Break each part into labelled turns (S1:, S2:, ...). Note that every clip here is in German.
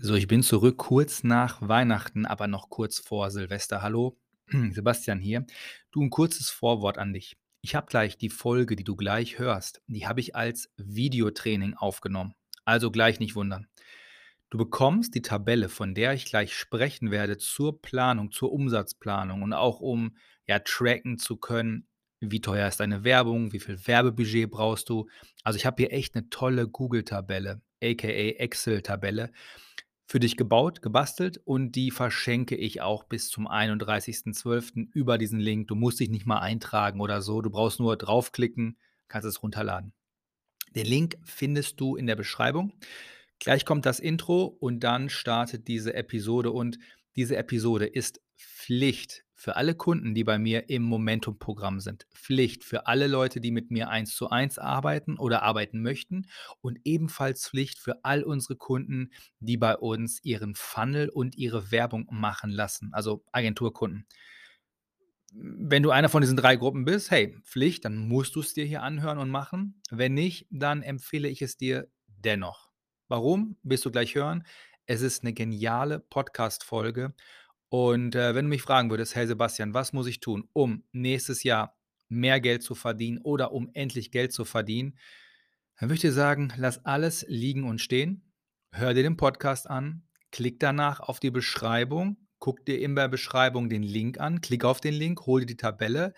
S1: So, ich bin zurück kurz nach Weihnachten, aber noch kurz vor Silvester. Hallo, Sebastian hier. Du, ein kurzes Vorwort an dich. Ich habe gleich die Folge, die du gleich hörst, die habe ich als Videotraining aufgenommen. Also gleich nicht wundern. Du bekommst die Tabelle, von der ich gleich sprechen werde, zur Planung, zur Umsatzplanung und auch um ja tracken zu können, wie teuer ist deine Werbung, wie viel Werbebudget brauchst du. Also ich habe hier echt eine tolle Google-Tabelle, aka Excel-Tabelle für dich gebaut, gebastelt und die verschenke ich auch bis zum 31.12. über diesen Link. Du musst dich nicht mal eintragen oder so. Du brauchst nur draufklicken, kannst es runterladen. Den Link findest du in der Beschreibung. Gleich kommt das Intro und dann startet diese Episode und diese Episode ist Pflicht für alle Kunden, die bei mir im Momentum-Programm sind. Pflicht für alle Leute, die mit mir eins zu eins arbeiten oder arbeiten möchten. Und ebenfalls Pflicht für all unsere Kunden, die bei uns ihren Funnel und ihre Werbung machen lassen. Also Agenturkunden. Wenn du einer von diesen drei Gruppen bist, hey, Pflicht, dann musst du es dir hier anhören und machen. Wenn nicht, dann empfehle ich es dir dennoch. Warum? Wirst du gleich hören. Es ist eine geniale Podcast-Folge und, äh, wenn du mich fragen würdest: „Hey Sebastian, was muss ich tun, um nächstes Jahr mehr Geld zu verdienen oder um endlich Geld zu verdienen?“ Dann würde ich dir sagen: Lass alles liegen und stehen. Hör dir den Podcast an, klick danach auf die Beschreibung, guck dir in der Beschreibung den Link an, klick auf den Link, hol dir die Tabelle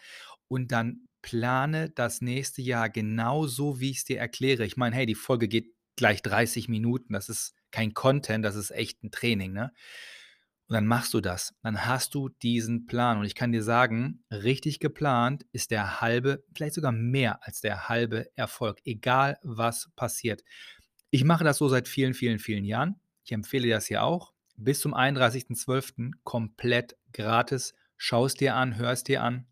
S1: und dann plane das nächste Jahr genau so, wie ich es dir erkläre. Ich meine, hey, die Folge geht gleich 30 Minuten. Das ist kein Content, das ist echt ein Training, ne? Und dann machst du das. Dann hast du diesen Plan. Und ich kann dir sagen, richtig geplant ist der halbe, vielleicht sogar mehr als der halbe Erfolg, egal was passiert. Ich mache das so seit vielen, vielen, vielen Jahren. Ich empfehle dir das hier auch. Bis zum 31.12. komplett gratis. Schau es dir an, hör es dir an,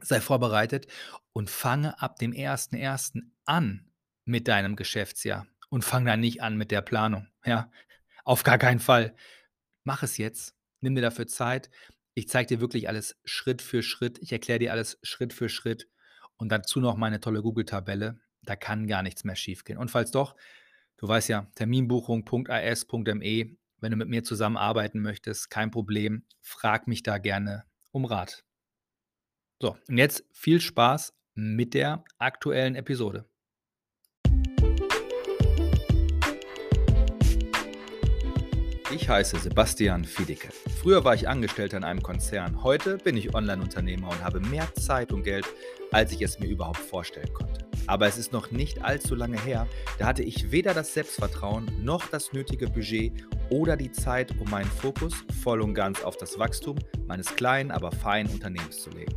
S1: sei vorbereitet und fange ab dem 1.1. an mit deinem Geschäftsjahr. Und fang dann nicht an mit der Planung. Ja, auf gar keinen Fall. Mach es jetzt. Nimm dir dafür Zeit. Ich zeige dir wirklich alles Schritt für Schritt. Ich erkläre dir alles Schritt für Schritt. Und dazu noch meine tolle Google-Tabelle. Da kann gar nichts mehr schiefgehen. Und falls doch, du weißt ja, terminbuchung.as.me. Wenn du mit mir zusammenarbeiten möchtest, kein Problem. Frag mich da gerne um Rat. So, und jetzt viel Spaß mit der aktuellen Episode. Ich heiße Sebastian Fiedicke. Früher war ich Angestellter in einem Konzern. Heute bin ich Online-Unternehmer und habe mehr Zeit und Geld, als ich es mir überhaupt vorstellen konnte. Aber es ist noch nicht allzu lange her, da hatte ich weder das Selbstvertrauen noch das nötige Budget oder die Zeit, um meinen Fokus voll und ganz auf das Wachstum meines kleinen, aber feinen Unternehmens zu legen.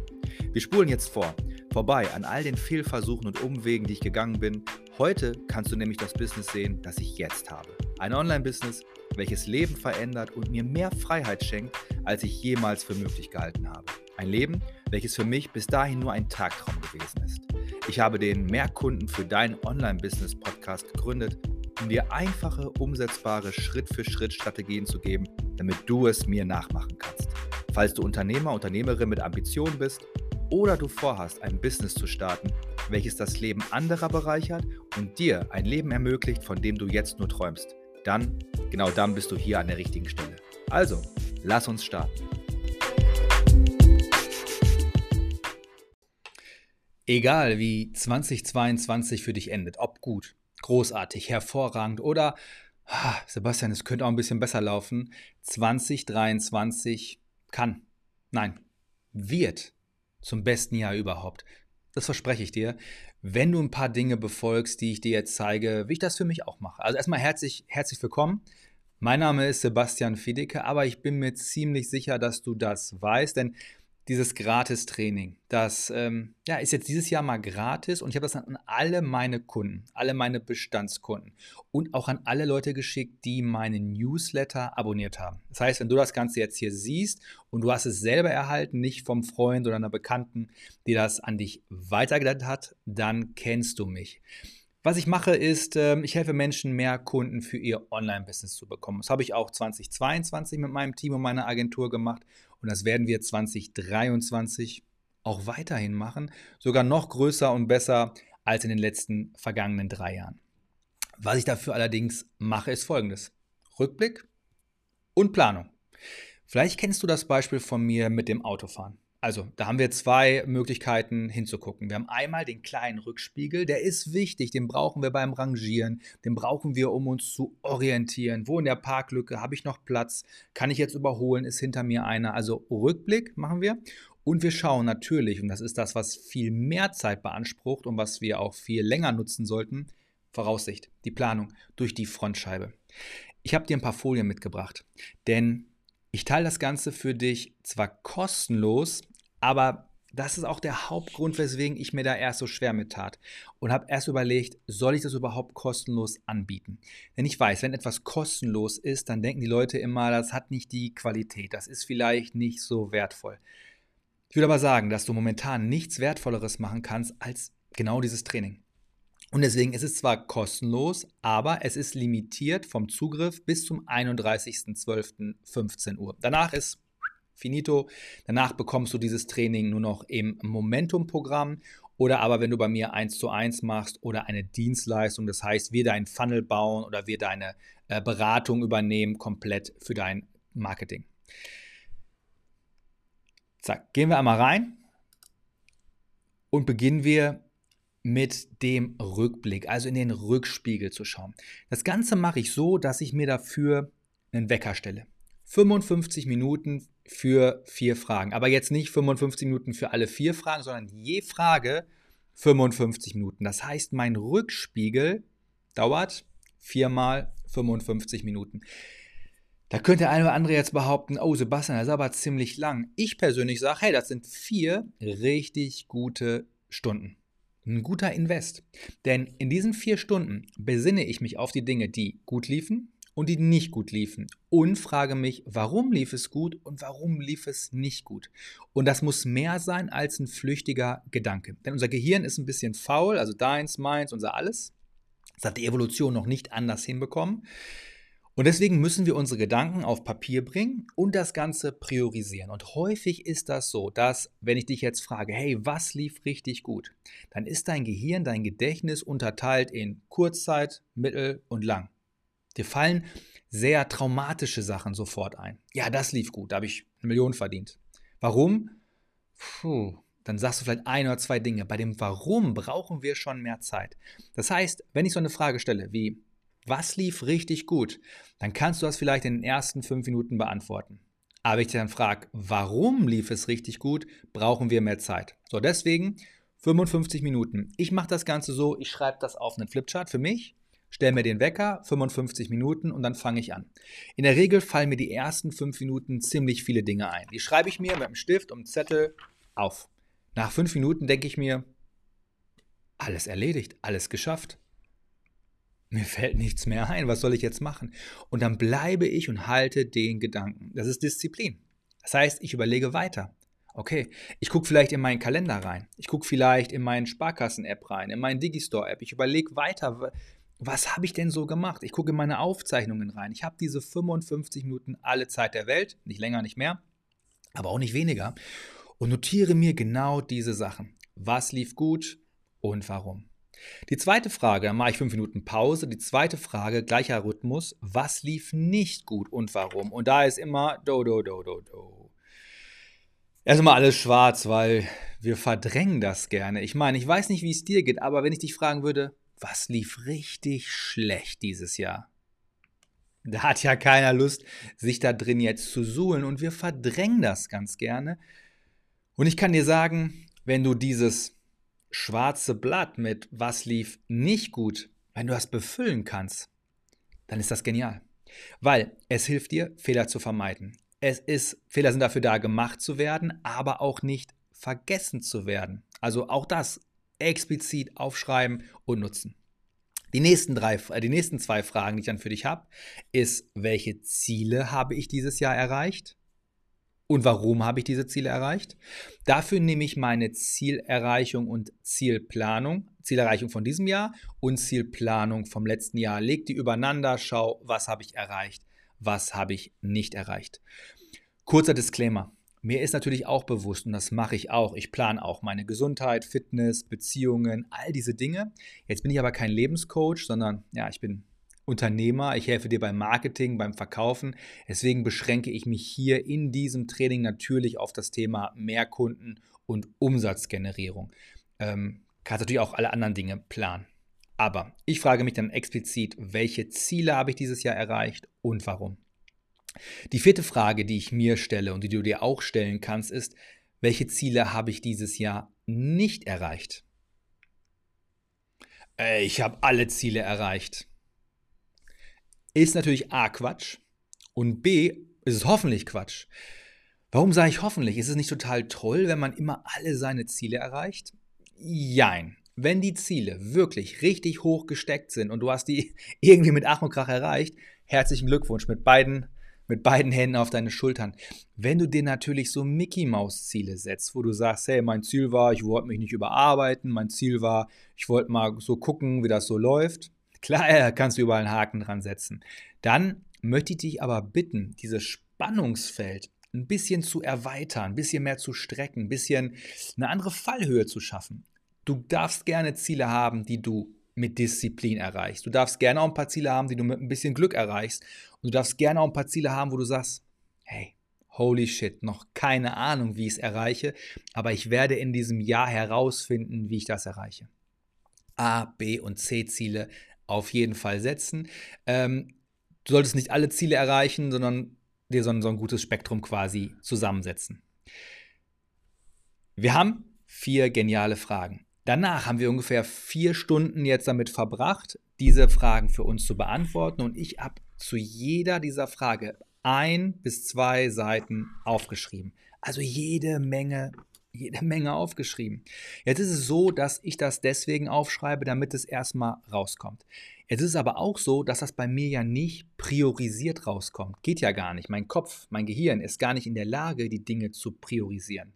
S1: Wir spulen jetzt vor, vorbei an all den Fehlversuchen und Umwegen, die ich gegangen bin. Heute kannst du nämlich das Business sehen, das ich jetzt habe. Ein Online-Business, welches Leben verändert und mir mehr Freiheit schenkt, als ich jemals für möglich gehalten habe. Ein Leben, welches für mich bis dahin nur ein Tagtraum gewesen ist. Ich habe den Mehrkunden für dein Online-Business-Podcast gegründet, um dir einfache, umsetzbare Schritt-für-Schritt-Strategien zu geben, damit du es mir nachmachen kannst. Falls du Unternehmer, Unternehmerin mit Ambitionen bist oder du vorhast, ein Business zu starten, welches das Leben anderer bereichert und dir ein Leben ermöglicht, von dem du jetzt nur träumst, dann, genau dann bist du hier an der richtigen Stelle. Also, lass uns starten. Egal wie 2022 für dich endet, ob gut, großartig, hervorragend oder ah, Sebastian, es könnte auch ein bisschen besser laufen, 2023 kann, nein, wird zum besten Jahr überhaupt. Das verspreche ich dir, wenn du ein paar Dinge befolgst, die ich dir jetzt zeige, wie ich das für mich auch mache. Also erstmal herzlich, herzlich willkommen. Mein Name ist Sebastian Fiedecke, aber ich bin mir ziemlich sicher, dass du das weißt, denn dieses Gratis-Training. Das ähm, ja, ist jetzt dieses Jahr mal gratis und ich habe das an alle meine Kunden, alle meine Bestandskunden und auch an alle Leute geschickt, die meinen Newsletter abonniert haben. Das heißt, wenn du das Ganze jetzt hier siehst und du hast es selber erhalten, nicht vom Freund oder einer Bekannten, die das an dich weitergeleitet hat, dann kennst du mich. Was ich mache, ist, ähm, ich helfe Menschen, mehr Kunden für ihr Online-Business zu bekommen. Das habe ich auch 2022 mit meinem Team und meiner Agentur gemacht und das werden wir 2023 auch weiterhin machen, sogar noch größer und besser als in den letzten vergangenen drei Jahren. Was ich dafür allerdings mache, ist folgendes. Rückblick, und Planung. Vielleicht kennst du das Beispiel von mir mit dem Autofahren. Also, da haben wir zwei Möglichkeiten hinzugucken. Wir haben einmal den kleinen Rückspiegel, der ist wichtig, den brauchen wir beim Rangieren, den brauchen wir, um uns zu orientieren. Wo in der Parklücke habe ich noch Platz? Kann ich jetzt überholen? Ist hinter mir einer? Also Rückblick machen wir. Und wir schauen natürlich, und das ist das, was viel mehr Zeit beansprucht und was wir auch viel länger nutzen sollten, Voraussicht, die Planung durch die Frontscheibe. Ich habe dir ein paar Folien mitgebracht, denn ich teile das Ganze für dich zwar kostenlos, aber das ist auch der Hauptgrund, weswegen ich mir da erst so schwer mit tat und habe erst überlegt, soll ich das überhaupt kostenlos anbieten? Denn ich weiß, wenn etwas kostenlos ist, dann denken die Leute immer, das hat nicht die Qualität, das ist vielleicht nicht so wertvoll. Ich würde aber sagen, dass du momentan nichts Wertvolleres machen kannst als genau dieses Training. Und deswegen ist es zwar kostenlos, aber es ist limitiert vom Zugriff bis zum 31.12.15 Uhr. Danach ist finito. Danach bekommst du dieses Training nur noch im Momentum-Programm oder aber wenn du bei mir eins zu eins machst oder eine Dienstleistung, das heißt, wir deinen Funnel bauen oder wir deine äh, Beratung übernehmen, komplett für dein Marketing. Zack, gehen wir einmal rein und beginnen wir mit dem Rückblick, also in den Rückspiegel zu schauen. Das Ganze mache ich so, dass ich mir dafür einen Wecker stelle. 55 Minuten für vier Fragen. Aber jetzt nicht 55 Minuten für alle vier Fragen, sondern je Frage 55 Minuten. Das heißt, mein Rückspiegel dauert viermal 55 Minuten. Da könnte der eine oder andere jetzt behaupten, oh Sebastian, das ist aber ziemlich lang. Ich persönlich sage, hey, das sind vier richtig gute Stunden ein guter Invest. Denn in diesen vier Stunden besinne ich mich auf die Dinge, die gut liefen und die nicht gut liefen und frage mich, warum lief es gut und warum lief es nicht gut. Und das muss mehr sein als ein flüchtiger Gedanke. Denn unser Gehirn ist ein bisschen faul, also deins, meins, unser alles. Das hat die Evolution noch nicht anders hinbekommen. Und deswegen müssen wir unsere Gedanken auf Papier bringen und das Ganze priorisieren. Und häufig ist das so, dass, wenn ich dich jetzt frage, hey, was lief richtig gut, dann ist dein Gehirn, dein Gedächtnis unterteilt in Kurzzeit, Mittel und Lang. Dir fallen sehr traumatische Sachen sofort ein. Ja, das lief gut, da habe ich eine Million verdient. Warum? Puh, dann sagst du vielleicht ein oder zwei Dinge. Bei dem Warum brauchen wir schon mehr Zeit. Das heißt, wenn ich so eine Frage stelle wie, was lief richtig gut? Dann kannst du das vielleicht in den ersten fünf Minuten beantworten. Aber wenn ich dich dann frage, warum lief es richtig gut, brauchen wir mehr Zeit. So, deswegen 55 Minuten. Ich mache das Ganze so, ich schreibe das auf einen Flipchart für mich, stelle mir den Wecker, 55 Minuten und dann fange ich an. In der Regel fallen mir die ersten fünf Minuten ziemlich viele Dinge ein. Die schreibe ich mir mit einem Stift und einem Zettel auf. Nach fünf Minuten denke ich mir, alles erledigt, alles geschafft mir fällt nichts mehr ein, was soll ich jetzt machen? Und dann bleibe ich und halte den Gedanken. Das ist Disziplin. Das heißt, ich überlege weiter. Okay, ich gucke vielleicht in meinen Kalender rein. Ich gucke vielleicht in meinen Sparkassen-App rein, in meinen Digistore-App. Ich überlege weiter, was habe ich denn so gemacht? Ich gucke in meine Aufzeichnungen rein. Ich habe diese 55 Minuten alle Zeit der Welt, nicht länger, nicht mehr, aber auch nicht weniger. Und notiere mir genau diese Sachen. Was lief gut und warum? Die zweite Frage, mache ich fünf Minuten Pause. Die zweite Frage, gleicher Rhythmus, was lief nicht gut und warum? Und da ist immer do, do, do, do, do. Erstmal alles schwarz, weil wir verdrängen das gerne. Ich meine, ich weiß nicht, wie es dir geht, aber wenn ich dich fragen würde, was lief richtig schlecht dieses Jahr? Da hat ja keiner Lust, sich da drin jetzt zu suhlen und wir verdrängen das ganz gerne. Und ich kann dir sagen, wenn du dieses schwarze Blatt mit was lief nicht gut, wenn du das befüllen kannst, dann ist das genial. Weil es hilft dir, Fehler zu vermeiden. Es ist, Fehler sind dafür da, gemacht zu werden, aber auch nicht vergessen zu werden. Also auch das explizit aufschreiben und nutzen. Die nächsten, drei, äh, die nächsten zwei Fragen, die ich dann für dich habe, ist, welche Ziele habe ich dieses Jahr erreicht? Und warum habe ich diese Ziele erreicht? Dafür nehme ich meine Zielerreichung und Zielplanung, Zielerreichung von diesem Jahr und Zielplanung vom letzten Jahr, leg die übereinander, schau, was habe ich erreicht, was habe ich nicht erreicht. Kurzer Disclaimer. Mir ist natürlich auch bewusst, und das mache ich auch, ich plane auch meine Gesundheit, Fitness, Beziehungen, all diese Dinge. Jetzt bin ich aber kein Lebenscoach, sondern ja, ich bin Unternehmer, ich helfe dir beim Marketing, beim Verkaufen. Deswegen beschränke ich mich hier in diesem Training natürlich auf das Thema Mehrkunden und Umsatzgenerierung. Ähm, kannst natürlich auch alle anderen Dinge planen. Aber ich frage mich dann explizit, welche Ziele habe ich dieses Jahr erreicht und warum? Die vierte Frage, die ich mir stelle und die du dir auch stellen kannst, ist, welche Ziele habe ich dieses Jahr nicht erreicht? Äh, ich habe alle Ziele erreicht. Ist natürlich A Quatsch und B ist es hoffentlich Quatsch. Warum sage ich hoffentlich? Ist es nicht total toll, wenn man immer alle seine Ziele erreicht? Jein. Wenn die Ziele wirklich richtig hoch gesteckt sind und du hast die irgendwie mit Ach und Krach erreicht, herzlichen Glückwunsch mit beiden mit beiden Händen auf deine Schultern. Wenn du dir natürlich so Mickey-Maus-Ziele setzt, wo du sagst, hey, mein Ziel war, ich wollte mich nicht überarbeiten, mein Ziel war, ich wollte mal so gucken, wie das so läuft, klar, kannst du überall einen Haken dran setzen. Dann möchte ich dich aber bitten, dieses Spannungsfeld ein bisschen zu erweitern, ein bisschen mehr zu strecken, ein bisschen eine andere Fallhöhe zu schaffen. Du darfst gerne Ziele haben, die du mit Disziplin erreichst. Du darfst gerne auch ein paar Ziele haben, die du mit ein bisschen Glück erreichst. Und du darfst gerne auch ein paar Ziele haben, wo du sagst, hey, holy shit, noch keine Ahnung, wie ich es erreiche, aber ich werde in diesem Jahr herausfinden, wie ich das erreiche. A, B und C Ziele auf jeden Fall setzen. Ähm, du solltest nicht alle Ziele erreichen, sondern dir so ein, so ein gutes Spektrum quasi zusammensetzen. Wir haben vier geniale Fragen. Danach haben wir ungefähr vier Stunden jetzt damit verbracht, diese Fragen für uns zu beantworten. Und ich habe zu jeder dieser Frage ein bis zwei Seiten aufgeschrieben. Also jede Menge, jede Menge aufgeschrieben. Jetzt ist es so, dass ich das deswegen aufschreibe, damit es erstmal rauskommt. Jetzt ist es aber auch so, dass das bei mir ja nicht priorisiert rauskommt. Geht ja gar nicht. Mein Kopf, mein Gehirn ist gar nicht in der Lage, die Dinge zu priorisieren.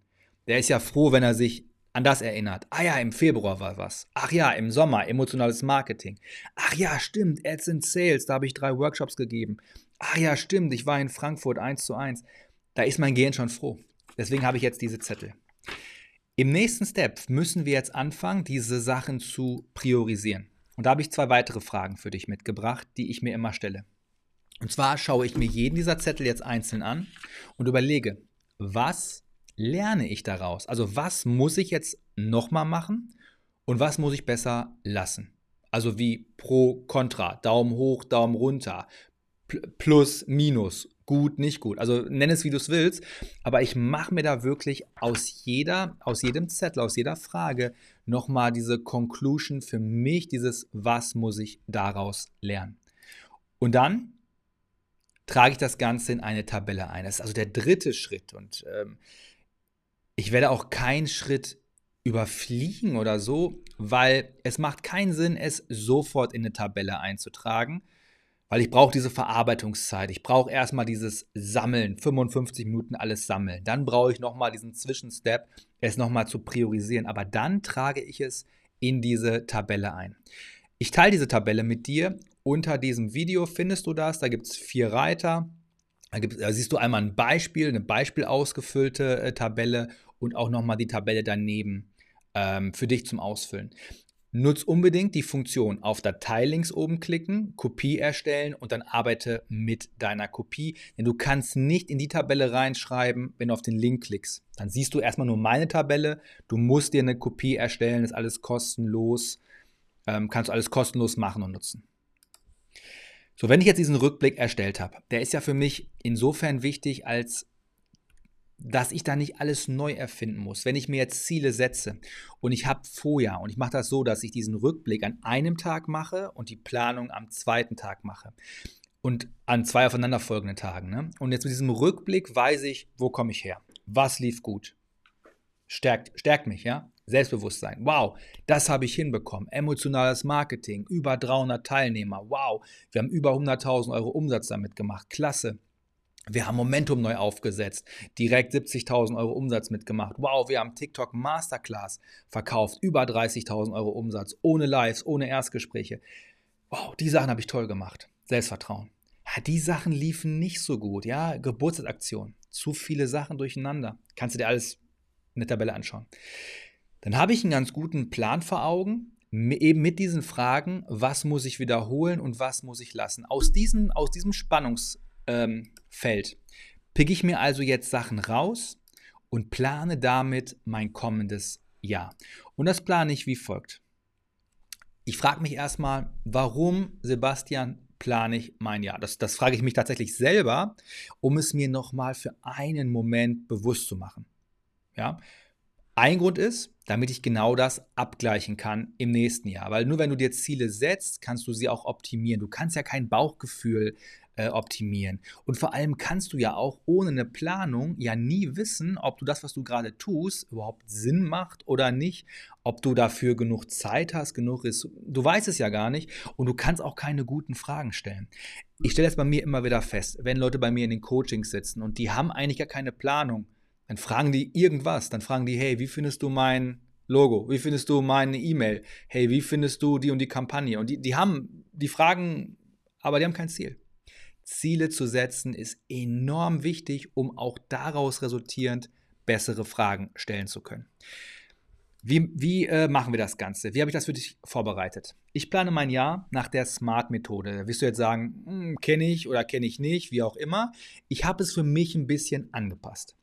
S1: Der ist ja froh, wenn er sich an das erinnert. Ah ja, im Februar war was. Ach ja, im Sommer, emotionales Marketing. Ach ja, stimmt, Ads in Sales, da habe ich drei Workshops gegeben. Ach ja, stimmt, ich war in Frankfurt eins zu eins. Da ist mein Gehirn schon froh. Deswegen habe ich jetzt diese Zettel. Im nächsten Step müssen wir jetzt anfangen, diese Sachen zu priorisieren. Und da habe ich zwei weitere Fragen für dich mitgebracht, die ich mir immer stelle. Und zwar schaue ich mir jeden dieser Zettel jetzt einzeln an und überlege, was lerne ich daraus? Also was muss ich jetzt nochmal machen und was muss ich besser lassen? Also wie pro, contra, Daumen hoch, Daumen runter, plus, minus, gut, nicht gut. Also nenn es, wie du es willst, aber ich mache mir da wirklich aus jeder, aus jedem Zettel, aus jeder Frage nochmal diese Conclusion für mich, dieses was muss ich daraus lernen. Und dann trage ich das Ganze in eine Tabelle ein. Das ist also der dritte Schritt und ähm, ich werde auch keinen Schritt überfliegen oder so, weil es macht keinen Sinn, es sofort in eine Tabelle einzutragen, weil ich brauche diese Verarbeitungszeit. Ich brauche erstmal dieses Sammeln, 55 Minuten alles sammeln. Dann brauche ich nochmal diesen Zwischenstep, es nochmal zu priorisieren. Aber dann trage ich es in diese Tabelle ein. Ich teile diese Tabelle mit dir. Unter diesem Video findest du das. Da gibt es vier Reiter. Da, da, siehst du einmal ein Beispiel, eine Beispiel ausgefüllte äh, Tabelle und auch nochmal die Tabelle daneben ähm, für dich zum Ausfüllen. Nutz unbedingt die Funktion auf Datei links oben klicken, Kopie erstellen und dann arbeite mit deiner Kopie. Denn du kannst nicht in die Tabelle reinschreiben, wenn du auf den Link klickst. Dann siehst du erstmal nur meine Tabelle. Du musst dir eine Kopie erstellen, ist alles kostenlos. Ähm, kannst du alles kostenlos machen und nutzen. So, wenn ich jetzt diesen Rückblick erstellt habe, der ist ja für mich insofern wichtig, als dass ich da nicht alles neu erfinden muss. Wenn ich mir jetzt Ziele setze und ich habe vorher, und ich mache das so, dass ich diesen Rückblick an einem Tag mache und die Planung am zweiten Tag mache. Und an zwei aufeinanderfolgenden Tagen. Ne? Und jetzt mit diesem Rückblick weiß ich, wo komme ich her? Was lief gut? Stärkt, stärkt mich, ja? Selbstbewusstsein. Wow, das habe ich hinbekommen. Emotionales Marketing, über 300 Teilnehmer. Wow, wir haben über 100.000 Euro Umsatz damit gemacht. Klasse. Wir haben Momentum neu aufgesetzt, direkt 70.000 Euro Umsatz mitgemacht. Wow, wir haben TikTok Masterclass verkauft, über 30.000 Euro Umsatz, ohne Lives, ohne Erstgespräche. Wow, die Sachen habe ich toll gemacht. Selbstvertrauen. Ja, die Sachen liefen nicht so gut. Ja, Geburtstagsaktion, zu viele Sachen durcheinander. Kannst du dir alles in der Tabelle anschauen. Dann habe ich einen ganz guten Plan vor Augen, eben mit diesen Fragen, was muss ich wiederholen und was muss ich lassen. Aus, diesen, aus diesem Spannungsfeld ähm, picke ich mir also jetzt Sachen raus und plane damit mein kommendes Jahr. Und das plane ich wie folgt. Ich frage mich erstmal, warum, Sebastian, plane ich mein Jahr? Das, das frage ich mich tatsächlich selber, um es mir nochmal für einen Moment bewusst zu machen. Ja, ein Grund ist, damit ich genau das abgleichen kann im nächsten Jahr. Weil nur wenn du dir Ziele setzt, kannst du sie auch optimieren. Du kannst ja kein Bauchgefühl äh, optimieren. Und vor allem kannst du ja auch ohne eine Planung ja nie wissen, ob du das, was du gerade tust, überhaupt Sinn macht oder nicht, ob du dafür genug Zeit hast, genug ist. Du weißt es ja gar nicht und du kannst auch keine guten Fragen stellen. Ich stelle das bei mir immer wieder fest, wenn Leute bei mir in den Coachings sitzen und die haben eigentlich gar keine Planung dann fragen die irgendwas. Dann fragen die, hey, wie findest du mein Logo? Wie findest du meine E-Mail? Hey, wie findest du die und die Kampagne? Und die, die haben, die fragen, aber die haben kein Ziel. Ziele zu setzen ist enorm wichtig, um auch daraus resultierend bessere Fragen stellen zu können. Wie, wie äh, machen wir das Ganze? Wie habe ich das für dich vorbereitet? Ich plane mein Jahr nach der SMART-Methode. Da wirst du jetzt sagen, hm, kenne ich oder kenne ich nicht, wie auch immer. Ich habe es für mich ein bisschen angepasst.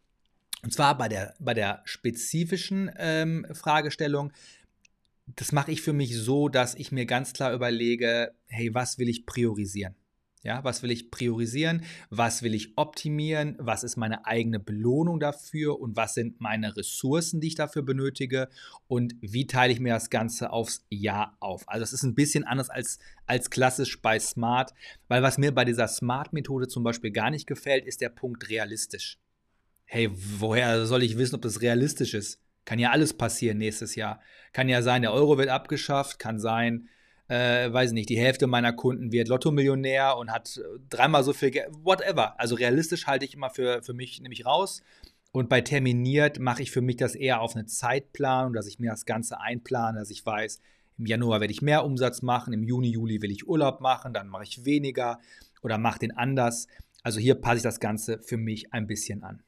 S1: Und zwar bei der, bei der spezifischen ähm, Fragestellung, das mache ich für mich so, dass ich mir ganz klar überlege, hey, was will ich priorisieren? Ja, was will ich priorisieren? Was will ich optimieren? Was ist meine eigene Belohnung dafür? Und was sind meine Ressourcen, die ich dafür benötige? Und wie teile ich mir das Ganze aufs Jahr auf? Also, es ist ein bisschen anders als, als klassisch bei Smart, weil was mir bei dieser Smart-Methode zum Beispiel gar nicht gefällt, ist der Punkt realistisch hey, woher soll ich wissen, ob das realistisch ist? Kann ja alles passieren nächstes Jahr. Kann ja sein, der Euro wird abgeschafft, kann sein, äh, weiß nicht, die Hälfte meiner Kunden wird Lotto-Millionär und hat äh, dreimal so viel Geld, whatever. Also realistisch halte ich immer für, für mich nämlich raus. Und bei terminiert mache ich für mich das eher auf eine Zeitplanung, dass ich mir das Ganze einplane, dass ich weiß, im Januar werde ich mehr Umsatz machen, im Juni, Juli will ich Urlaub machen, dann mache ich weniger oder mache den anders. Also hier passe ich das Ganze für mich ein bisschen an.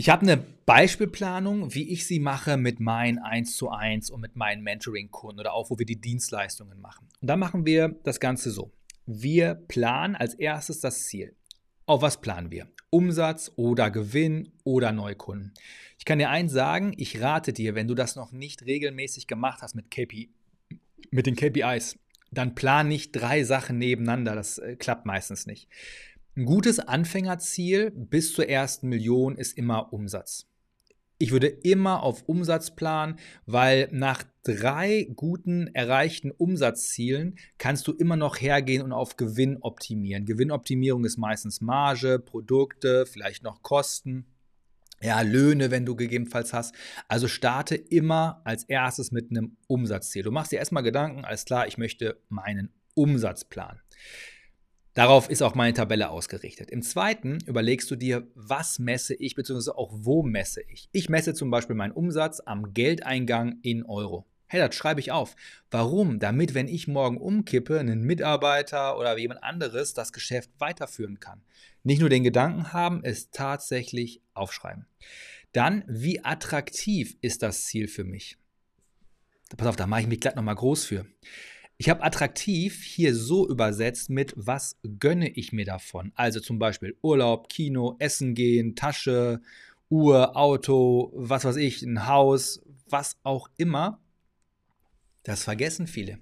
S1: Ich habe eine Beispielplanung, wie ich sie mache mit meinen 1 zu 1 und mit meinen Mentoring-Kunden oder auch, wo wir die Dienstleistungen machen. Und da machen wir das Ganze so. Wir planen als erstes das Ziel. Auf was planen wir? Umsatz oder Gewinn oder Neukunden. Ich kann dir eins sagen, ich rate dir, wenn du das noch nicht regelmäßig gemacht hast mit, KPI, mit den KPIs, dann plan nicht drei Sachen nebeneinander. Das äh, klappt meistens nicht. Ein gutes Anfängerziel bis zur ersten Million ist immer Umsatz. Ich würde immer auf Umsatz planen, weil nach drei guten erreichten Umsatzzielen kannst du immer noch hergehen und auf Gewinn optimieren. Gewinnoptimierung ist meistens Marge, Produkte, vielleicht noch Kosten. Ja, Löhne, wenn du gegebenenfalls hast. Also starte immer als erstes mit einem Umsatzziel. Du machst dir erstmal Gedanken, alles klar, ich möchte meinen Umsatzplan. Darauf ist auch meine Tabelle ausgerichtet. Im zweiten überlegst du dir, was messe ich, beziehungsweise auch wo messe ich. Ich messe zum Beispiel meinen Umsatz am Geldeingang in Euro. Hey, das schreibe ich auf. Warum? Damit, wenn ich morgen umkippe, ein Mitarbeiter oder jemand anderes das Geschäft weiterführen kann. Nicht nur den Gedanken haben, es tatsächlich aufschreiben. Dann, wie attraktiv ist das Ziel für mich? Pass auf, da mache ich mich gleich nochmal groß für. Ich habe attraktiv hier so übersetzt mit, was gönne ich mir davon? Also zum Beispiel Urlaub, Kino, Essen gehen, Tasche, Uhr, Auto, was weiß ich, ein Haus, was auch immer. Das vergessen viele.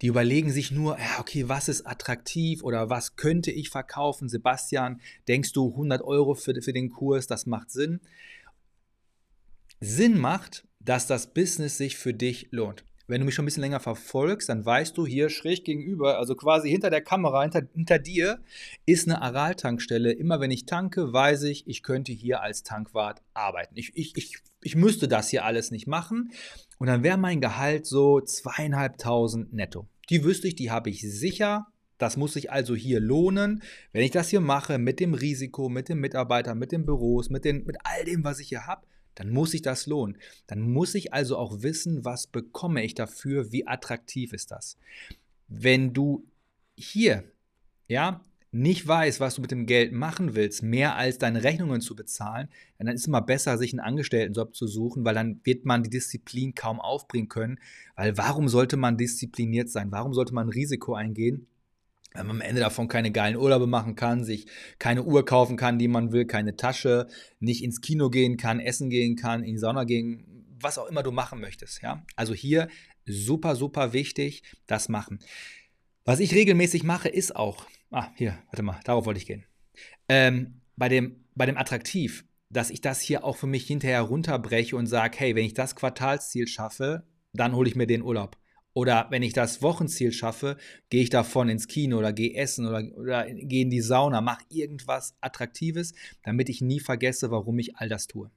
S1: Die überlegen sich nur, okay, was ist attraktiv oder was könnte ich verkaufen? Sebastian, denkst du 100 Euro für, für den Kurs, das macht Sinn? Sinn macht, dass das Business sich für dich lohnt. Wenn du mich schon ein bisschen länger verfolgst, dann weißt du hier schräg gegenüber, also quasi hinter der Kamera, hinter, hinter dir, ist eine Aral-Tankstelle. Immer wenn ich tanke, weiß ich, ich könnte hier als Tankwart arbeiten. Ich, ich, ich, ich müsste das hier alles nicht machen. Und dann wäre mein Gehalt so zweieinhalbtausend netto. Die wüsste ich, die habe ich sicher. Das muss sich also hier lohnen, wenn ich das hier mache mit dem Risiko, mit den Mitarbeitern, mit den Büros, mit, den, mit all dem, was ich hier habe dann muss sich das lohnen. Dann muss ich also auch wissen, was bekomme ich dafür, wie attraktiv ist das. Wenn du hier, ja, nicht weißt, was du mit dem Geld machen willst, mehr als deine Rechnungen zu bezahlen, dann ist es immer besser, sich einen Angestelltenjob zu suchen, weil dann wird man die Disziplin kaum aufbringen können. Weil warum sollte man diszipliniert sein? Warum sollte man ein Risiko eingehen? Wenn man am Ende davon keine geilen Urlaube machen kann, sich keine Uhr kaufen kann, die man will, keine Tasche, nicht ins Kino gehen kann, essen gehen kann, in die Sauna gehen, was auch immer du machen möchtest. Ja? Also hier super, super wichtig, das machen. Was ich regelmäßig mache, ist auch, ah, hier, warte mal, darauf wollte ich gehen. Ähm, bei, dem, bei dem Attraktiv, dass ich das hier auch für mich hinterher runterbreche und sage, hey, wenn ich das Quartalsziel schaffe, dann hole ich mir den Urlaub. Oder wenn ich das Wochenziel schaffe, gehe ich davon ins Kino oder gehe essen oder, oder gehe in die Sauna, mache irgendwas Attraktives, damit ich nie vergesse, warum ich all das tue.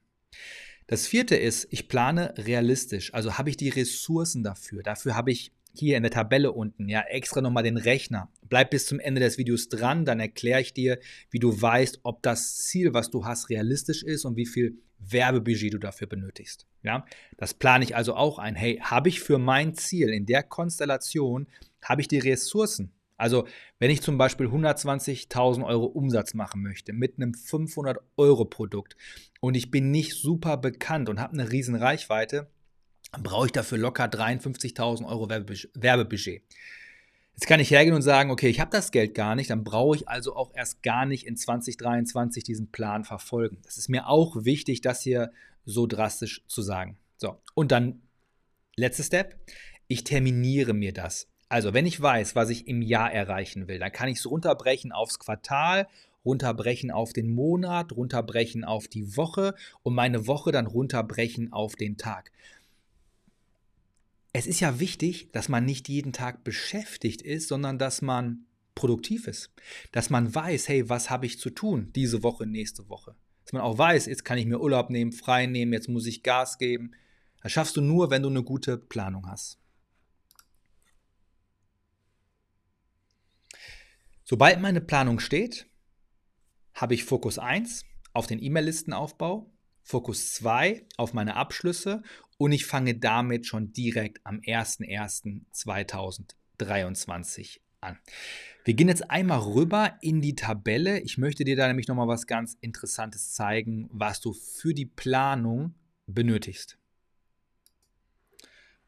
S1: Das vierte ist, ich plane realistisch. Also habe ich die Ressourcen dafür. Dafür habe ich hier in der Tabelle unten, ja, extra nochmal den Rechner. Bleib bis zum Ende des Videos dran, dann erkläre ich dir, wie du weißt, ob das Ziel, was du hast, realistisch ist und wie viel Werbebudget du dafür benötigst. Ja, das plane ich also auch ein. Hey, habe ich für mein Ziel in der Konstellation, habe ich die Ressourcen? Also, wenn ich zum Beispiel 120.000 Euro Umsatz machen möchte mit einem 500 Euro Produkt und ich bin nicht super bekannt und habe eine riesen Reichweite, brauche ich dafür locker 53.000 Euro Werbebudget. Jetzt kann ich hergehen und sagen, okay, ich habe das Geld gar nicht, dann brauche ich also auch erst gar nicht in 2023 diesen Plan verfolgen. Das ist mir auch wichtig, das hier so drastisch zu sagen. So, und dann letzter Step, ich terminiere mir das. Also, wenn ich weiß, was ich im Jahr erreichen will, dann kann ich es runterbrechen aufs Quartal, runterbrechen auf den Monat, runterbrechen auf die Woche und meine Woche dann runterbrechen auf den Tag es ist ja wichtig, dass man nicht jeden Tag beschäftigt ist, sondern dass man produktiv ist. Dass man weiß, hey, was habe ich zu tun diese Woche, nächste Woche. Dass man auch weiß, jetzt kann ich mir Urlaub nehmen, frei nehmen, jetzt muss ich Gas geben. Das schaffst du nur, wenn du eine gute Planung hast. Sobald meine Planung steht, habe ich Fokus 1 auf den E-Mail-Listenaufbau, Fokus 2 auf meine Abschlüsse und ich fange damit schon direkt am 01.01.2023 an. Wir gehen jetzt einmal rüber in die Tabelle. Ich möchte dir da nämlich nochmal was ganz Interessantes zeigen, was du für die Planung benötigst.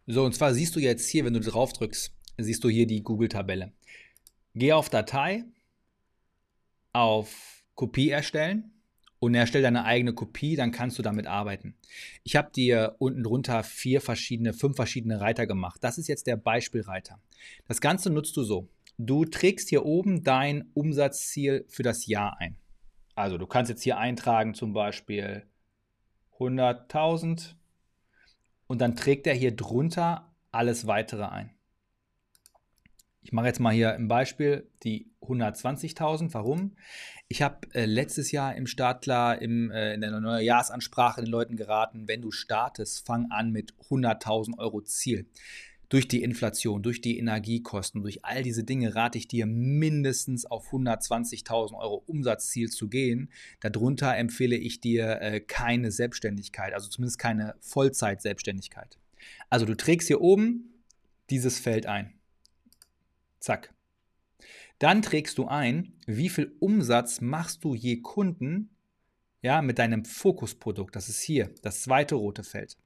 S1: So, und zwar siehst du jetzt hier, wenn du drauf drückst, siehst du hier die Google-Tabelle. Geh auf Datei, auf Kopie erstellen und erstell deine eigene Kopie, dann kannst du damit arbeiten. Ich habe dir unten drunter vier verschiedene, fünf verschiedene Reiter gemacht. Das ist jetzt der Beispielreiter. Das Ganze nutzt du so. Du trägst hier oben dein Umsatzziel für das Jahr ein. Also du kannst jetzt hier eintragen zum Beispiel 100.000 und dann trägt er hier drunter alles weitere ein. Ich mache jetzt mal hier im Beispiel die 120.000. Warum? Ich habe äh, letztes Jahr im Startklar im, äh, in der Neujahrsansprache den Leuten geraten, wenn du startest, fang an mit 100.000 Euro Ziel. Durch die Inflation, durch die Energiekosten, durch all diese Dinge rate ich dir mindestens auf 120.000 Euro Umsatzziel zu gehen. Darunter empfehle ich dir äh, keine Selbstständigkeit, also zumindest keine Vollzeit-Selbstständigkeit. Also du trägst hier oben dieses Feld ein. Zack. Dann trägst du ein, wie viel Umsatz machst du je Kunden ja, mit deinem Fokusprodukt. Das ist hier, das zweite rote Feld.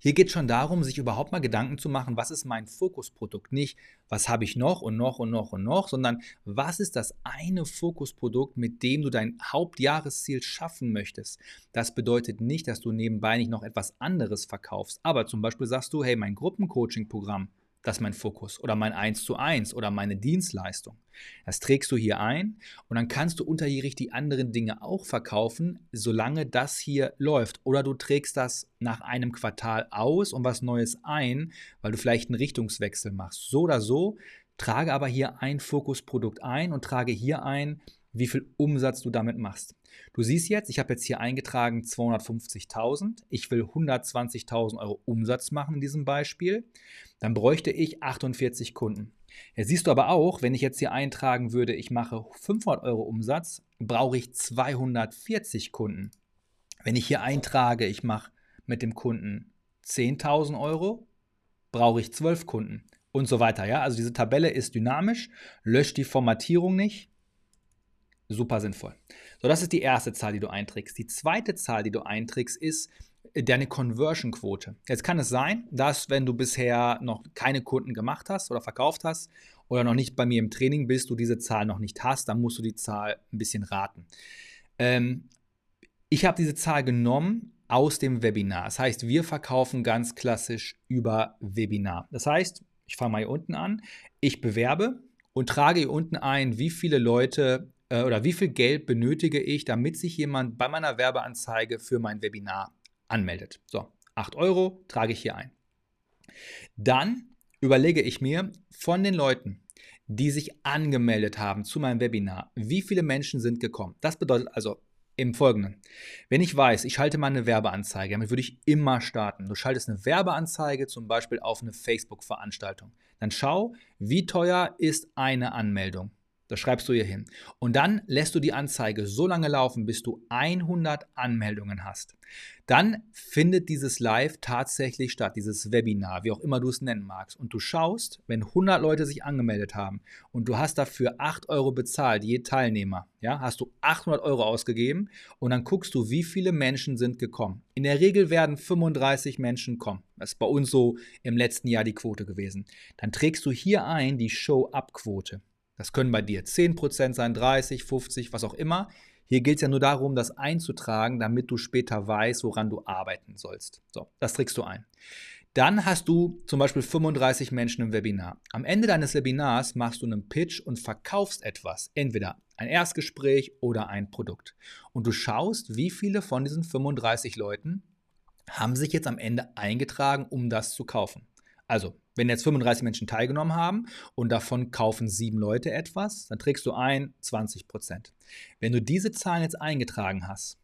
S1: Hier geht es schon darum, sich überhaupt mal Gedanken zu machen, was ist mein Fokusprodukt? Nicht, was habe ich noch und noch und noch und noch, sondern was ist das eine Fokusprodukt, mit dem du dein Hauptjahresziel schaffen möchtest? Das bedeutet nicht, dass du nebenbei nicht noch etwas anderes verkaufst, aber zum Beispiel sagst du, hey, mein Gruppencoaching-Programm das ist mein Fokus oder mein 1 zu 1 oder meine Dienstleistung. Das trägst du hier ein und dann kannst du unterjährig die anderen Dinge auch verkaufen, solange das hier läuft. Oder du trägst das nach einem Quartal aus und was Neues ein, weil du vielleicht einen Richtungswechsel machst. So oder so, trage aber hier ein Fokusprodukt ein und trage hier ein, wie viel Umsatz du damit machst. Du siehst jetzt, ich habe jetzt hier eingetragen 250.000. Ich will 120.000 Euro Umsatz machen in diesem Beispiel. Dann bräuchte ich 48 Kunden. Jetzt siehst du aber auch, wenn ich jetzt hier eintragen würde, ich mache 500 Euro Umsatz, brauche ich 240 Kunden. Wenn ich hier eintrage, ich mache mit dem Kunden 10.000 Euro, brauche ich 12 Kunden und so weiter. Ja? Also diese Tabelle ist dynamisch, löscht die Formatierung nicht super sinnvoll. So, das ist die erste Zahl, die du einträgst. Die zweite Zahl, die du einträgst, ist äh, deine Conversion-Quote. Jetzt kann es sein, dass wenn du bisher noch keine Kunden gemacht hast oder verkauft hast oder noch nicht bei mir im Training bist, du diese Zahl noch nicht hast, dann musst du die Zahl ein bisschen raten. Ähm, ich habe diese Zahl genommen aus dem Webinar. Das heißt, wir verkaufen ganz klassisch über Webinar. Das heißt, ich fange mal hier unten an, ich bewerbe und trage hier unten ein, wie viele Leute äh, oder wie viel Geld benötige ich, damit sich jemand bei meiner Werbeanzeige für mein Webinar anmeldet. So, 8 Euro trage ich hier ein. Dann überlege ich mir von den Leuten, die sich angemeldet haben zu meinem Webinar, wie viele Menschen sind gekommen. Das bedeutet also, im Folgenden. Wenn ich weiß, ich schalte mal eine Werbeanzeige, damit würde ich immer starten. Du schaltest eine Werbeanzeige zum Beispiel auf eine Facebook-Veranstaltung. Dann schau, wie teuer ist eine Anmeldung. Das schreibst du hier hin. Und dann lässt du die Anzeige so lange laufen, bis du 100 Anmeldungen hast. Dann findet dieses Live tatsächlich statt, dieses Webinar, wie auch immer du es nennen magst. Und du schaust, wenn 100 Leute sich angemeldet haben und du hast dafür 8 Euro bezahlt, je Teilnehmer, ja, hast du 800 Euro ausgegeben und dann guckst du, wie viele Menschen sind gekommen. In der Regel werden 35 Menschen kommen. Das ist bei uns so im letzten Jahr die Quote gewesen. Dann trägst du hier ein die Show-Up-Quote. Das können bei dir 10% sein, 30, 50, was auch immer. Hier geht es ja nur darum, das einzutragen, damit du später weißt, woran du arbeiten sollst. So, das trägst du ein. Dann hast du zum Beispiel 35 Menschen im Webinar. Am Ende deines Webinars machst du einen Pitch und verkaufst etwas. Entweder ein Erstgespräch oder ein Produkt. Und du schaust, wie viele von diesen 35 Leuten haben sich jetzt am Ende eingetragen, um das zu kaufen. Also, wenn jetzt 35 Menschen teilgenommen haben und davon kaufen sieben Leute etwas, dann trägst du ein 20 Prozent. Wenn du diese Zahlen jetzt eingetragen hast,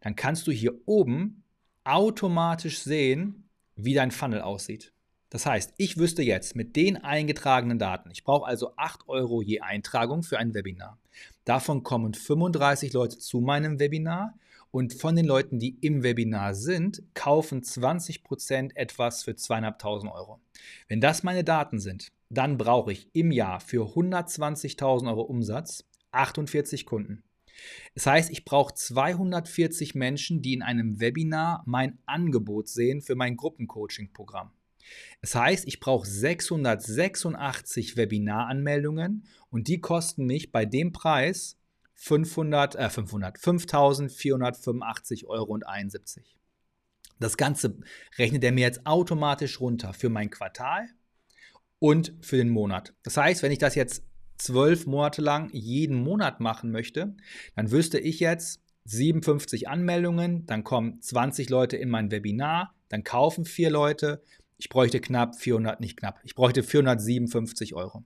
S1: dann kannst du hier oben automatisch sehen, wie dein Funnel aussieht. Das heißt, ich wüsste jetzt mit den eingetragenen Daten, ich brauche also 8 Euro je Eintragung für ein Webinar. Davon kommen 35 Leute zu meinem Webinar und von den Leuten, die im Webinar sind, kaufen 20% etwas für 2.500 Euro. Wenn das meine Daten sind, dann brauche ich im Jahr für 120.000 Euro Umsatz 48 Kunden. Das heißt, ich brauche 240 Menschen, die in einem Webinar mein Angebot sehen für mein Gruppencoaching-Programm. Das heißt, ich brauche 686 Webinaranmeldungen und die kosten mich bei dem Preis 500, äh 500, 5.485 Euro und 71. Das Ganze rechnet er mir jetzt automatisch runter für mein Quartal und für den Monat. Das heißt, wenn ich das jetzt zwölf Monate lang jeden Monat machen möchte, dann wüsste ich jetzt 57 Anmeldungen, dann kommen 20 Leute in mein Webinar, dann kaufen vier Leute. Ich bräuchte knapp 400, nicht knapp, ich bräuchte 457 Euro.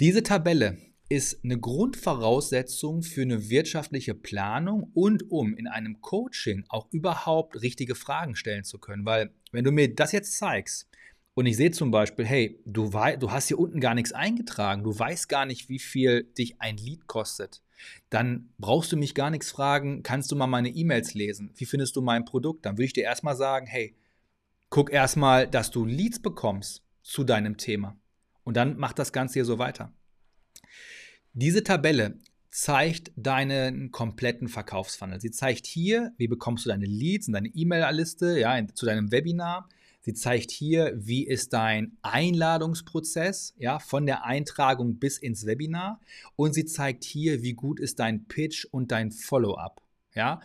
S1: Diese Tabelle ist eine Grundvoraussetzung für eine wirtschaftliche Planung und um in einem Coaching auch überhaupt richtige Fragen stellen zu können. Weil wenn du mir das jetzt zeigst und ich sehe zum Beispiel, hey, du, du hast hier unten gar nichts eingetragen, du weißt gar nicht, wie viel dich ein Lied kostet, dann brauchst du mich gar nichts fragen, kannst du mal meine E-Mails lesen, wie findest du mein Produkt? Dann würde ich dir erstmal sagen, hey, guck erstmal, dass du Leads bekommst zu deinem Thema. Und dann mach das Ganze hier so weiter. Diese Tabelle zeigt deinen kompletten Verkaufsfunnel. Sie zeigt hier, wie bekommst du deine Leads und deine E-Mail-Liste ja, zu deinem Webinar. Sie zeigt hier, wie ist dein Einladungsprozess, ja, von der Eintragung bis ins Webinar. Und sie zeigt hier, wie gut ist dein Pitch und dein Follow-up, ja.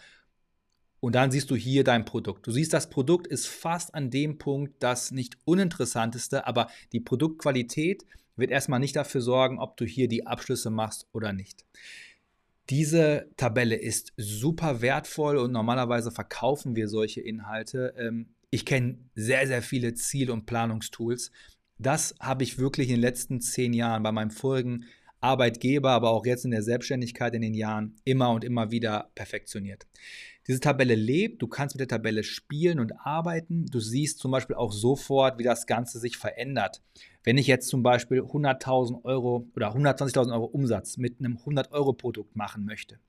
S1: Und dann siehst du hier dein Produkt. Du siehst, das Produkt ist fast an dem Punkt das nicht uninteressanteste, aber die Produktqualität wird erstmal nicht dafür sorgen, ob du hier die Abschlüsse machst oder nicht. Diese Tabelle ist super wertvoll und normalerweise verkaufen wir solche Inhalte. Ähm, ich kenne sehr, sehr viele Ziel- und Planungstools. Das habe ich wirklich in den letzten zehn Jahren bei meinem vorigen Arbeitgeber, aber auch jetzt in der Selbstständigkeit in den Jahren immer und immer wieder perfektioniert. Diese Tabelle lebt, du kannst mit der Tabelle spielen und arbeiten. Du siehst zum Beispiel auch sofort, wie das Ganze sich verändert. Wenn ich jetzt zum Beispiel 100.000 Euro oder 120.000 Euro Umsatz mit einem 100-Euro-Produkt machen möchte,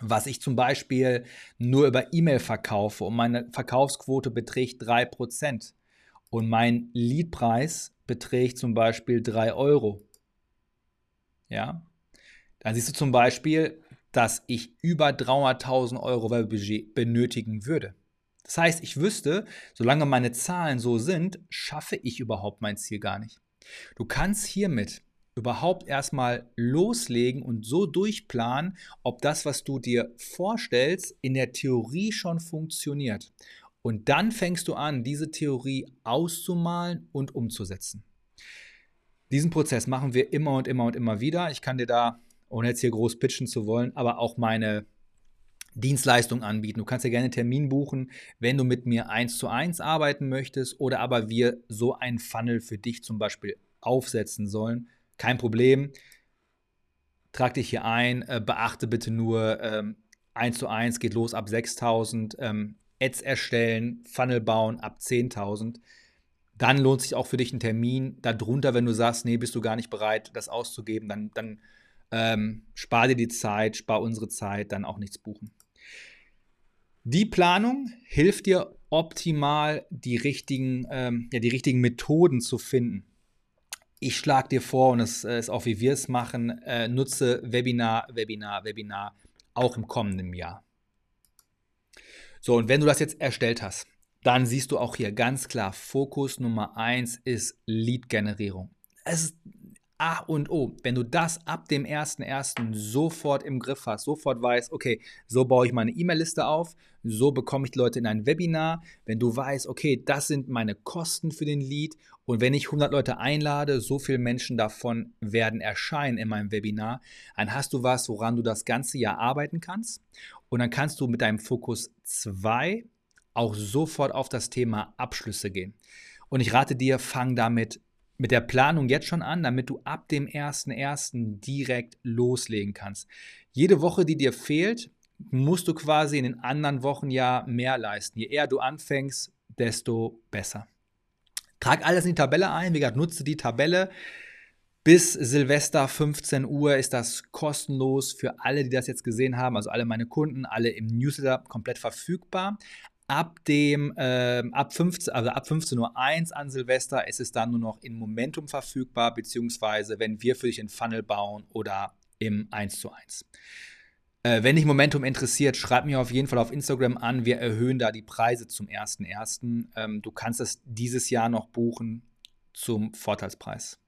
S1: was ich zum Beispiel nur über E-Mail verkaufe und meine Verkaufsquote beträgt 3% und mein Leadpreis beträgt zum Beispiel 3 Euro, ja, Dann siehst du zum Beispiel, dass ich über 300.000 Euro Werbebudget benötigen würde. Das heißt, ich wüsste, solange meine Zahlen so sind, schaffe ich überhaupt mein Ziel gar nicht. Du kannst hiermit überhaupt erstmal loslegen und so durchplanen, ob das, was du dir vorstellst, in der Theorie schon funktioniert. Und dann fängst du an, diese Theorie auszumalen und umzusetzen. Diesen Prozess machen wir immer und immer und immer wieder. Ich kann dir da, ohne jetzt hier groß pitchen zu wollen, aber auch meine Dienstleistung anbieten. Du kannst ja gerne einen Termin buchen, wenn du mit mir eins zu eins arbeiten möchtest oder aber wir so einen Funnel für dich zum Beispiel aufsetzen sollen. Kein Problem. Trag dich hier ein. Äh, beachte bitte nur, ähm, 1 zu 1 geht los ab 6000. Ähm, Ads erstellen, Funnel bauen ab 10.000. Dann lohnt sich auch für dich ein Termin. Darunter, wenn du sagst, nee, bist du gar nicht bereit, das auszugeben, dann, dann ähm, spar dir die Zeit, spar unsere Zeit, dann auch nichts buchen. Die Planung hilft dir optimal, die richtigen, ähm, ja, die richtigen Methoden zu finden. Ich schlage dir vor, und das äh, ist auch wie wir es machen, äh, nutze Webinar, Webinar, Webinar auch im kommenden Jahr. So, und wenn du das jetzt erstellt hast, dann siehst du auch hier ganz klar, Fokus Nummer 1 ist Lead-Generierung. Es ist A und O. Wenn du das ab dem 1.1. sofort im Griff hast, sofort weißt, okay, so baue ich meine E-Mail-Liste auf, so bekomme ich Leute in ein Webinar. Wenn du weißt, okay, das sind meine Kosten für den Lead und wenn ich 100 Leute einlade, so viele Menschen davon werden erscheinen in meinem Webinar, dann hast du was, woran du das ganze Jahr arbeiten kannst. Und dann kannst du mit deinem Fokus 2 auch sofort auf das Thema Abschlüsse gehen. Und ich rate dir, fang damit mit der Planung jetzt schon an, damit du ab dem 1.1. direkt loslegen kannst. Jede Woche, die dir fehlt, musst du quasi in den anderen Wochen ja mehr leisten. Je eher du anfängst, desto besser. Trag alles in die Tabelle ein. Wie gesagt, nutze die Tabelle. Bis Silvester 15 Uhr ist das kostenlos für alle, die das jetzt gesehen haben, also alle meine Kunden, alle im Newsletter komplett verfügbar. Ab dem, äh, ab 15, also ab 15.01 Uhr an Silvester ist es dann nur noch in Momentum verfügbar, beziehungsweise wenn wir für dich einen Funnel bauen oder im 1 zu 1. Äh, wenn dich Momentum interessiert, schreib mir auf jeden Fall auf Instagram an. Wir erhöhen da die Preise zum 1.1. Ähm, du kannst es dieses Jahr noch buchen zum Vorteilspreis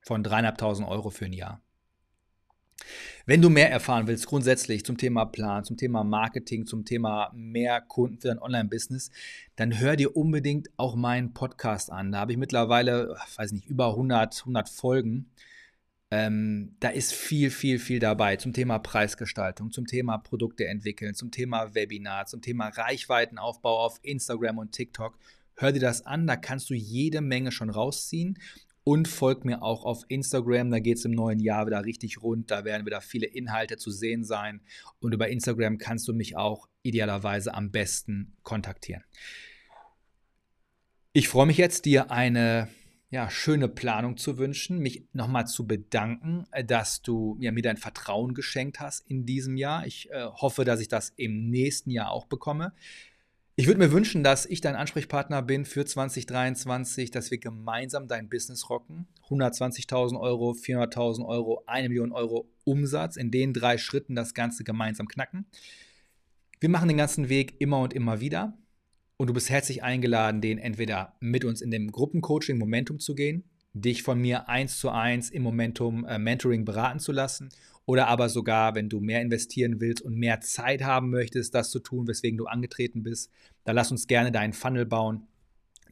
S1: von 3.500 Euro für ein Jahr. Wenn du mehr erfahren willst, grundsätzlich zum Thema Plan, zum Thema Marketing, zum Thema mehr Kunden für dein Online-Business, dann hör dir unbedingt auch meinen Podcast an. Da habe ich mittlerweile, weiß nicht, über 100, 100 Folgen. Ähm, da ist viel, viel, viel dabei zum Thema Preisgestaltung, zum Thema Produkte entwickeln, zum Thema Webinar, zum Thema Reichweitenaufbau auf Instagram und TikTok. Hör dir das an, da kannst du jede Menge schon rausziehen und folgt mir auch auf Instagram. Da geht es im neuen Jahr wieder richtig rund. Da werden wieder viele Inhalte zu sehen sein. Und über Instagram kannst du mich auch idealerweise am besten kontaktieren. Ich freue mich jetzt, dir eine ja, schöne Planung zu wünschen, mich nochmal zu bedanken, dass du ja, mir dein Vertrauen geschenkt hast in diesem Jahr. Ich äh, hoffe, dass ich das im nächsten Jahr auch bekomme. Ich würde mir wünschen, dass ich dein Ansprechpartner bin für 2023, dass wir gemeinsam dein Business rocken. 120.000 Euro, 400.000 Euro, 1 Million Euro Umsatz. In den drei Schritten das Ganze gemeinsam knacken. Wir machen den ganzen Weg immer und immer wieder. Und du bist herzlich eingeladen, den entweder mit uns in dem Gruppencoaching Momentum zu gehen, dich von mir eins zu eins im Momentum äh, Mentoring beraten zu lassen oder aber sogar, wenn du mehr investieren willst und mehr Zeit haben möchtest, das zu tun, weswegen du angetreten bist, dann lass uns gerne deinen Funnel bauen,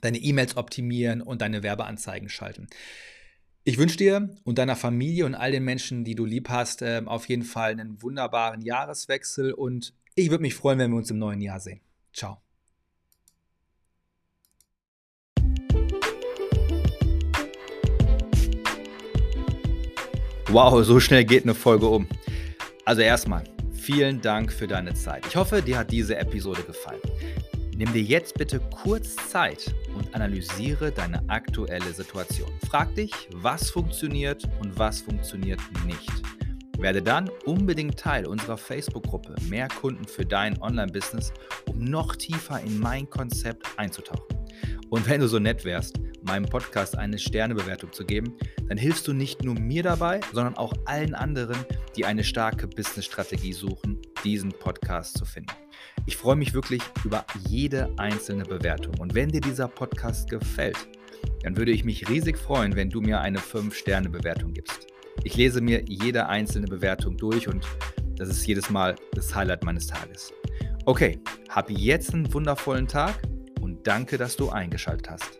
S1: deine E-Mails optimieren und deine Werbeanzeigen schalten. Ich wünsche dir und deiner Familie und all den Menschen, die du lieb hast, ähm, auf jeden Fall einen wunderbaren Jahreswechsel und ich würde mich freuen, wenn wir uns im neuen Jahr sehen. Ciao. Wow, so schnell geht eine Folge um. Also erstmal, vielen Dank für deine Zeit. Ich hoffe, dir hat diese Episode gefallen. Nimm dir jetzt bitte kurz Zeit und analysiere deine aktuelle Situation. Frag dich, was funktioniert und was funktioniert nicht. Werde dann unbedingt Teil unserer Facebook-Gruppe Mehr Kunden für dein Online-Business, um noch tiefer in mein Konzept einzutauchen. Und wenn du so nett wärst, meinem Podcast eine Sternebewertung zu geben, dann hilfst du nicht nur mir dabei, sondern auch allen anderen, die eine starke Business-Strategie suchen, diesen Podcast zu finden. Ich freue mich wirklich über jede einzelne Bewertung. Und wenn dir dieser Podcast gefällt, dann würde ich mich riesig freuen, wenn du mir eine 5-Sterne-Bewertung gibst. Ich lese mir jede einzelne Bewertung durch und das ist jedes Mal das Highlight meines Tages. Okay, hab jetzt einen wundervollen Tag und danke, dass du eingeschaltet hast.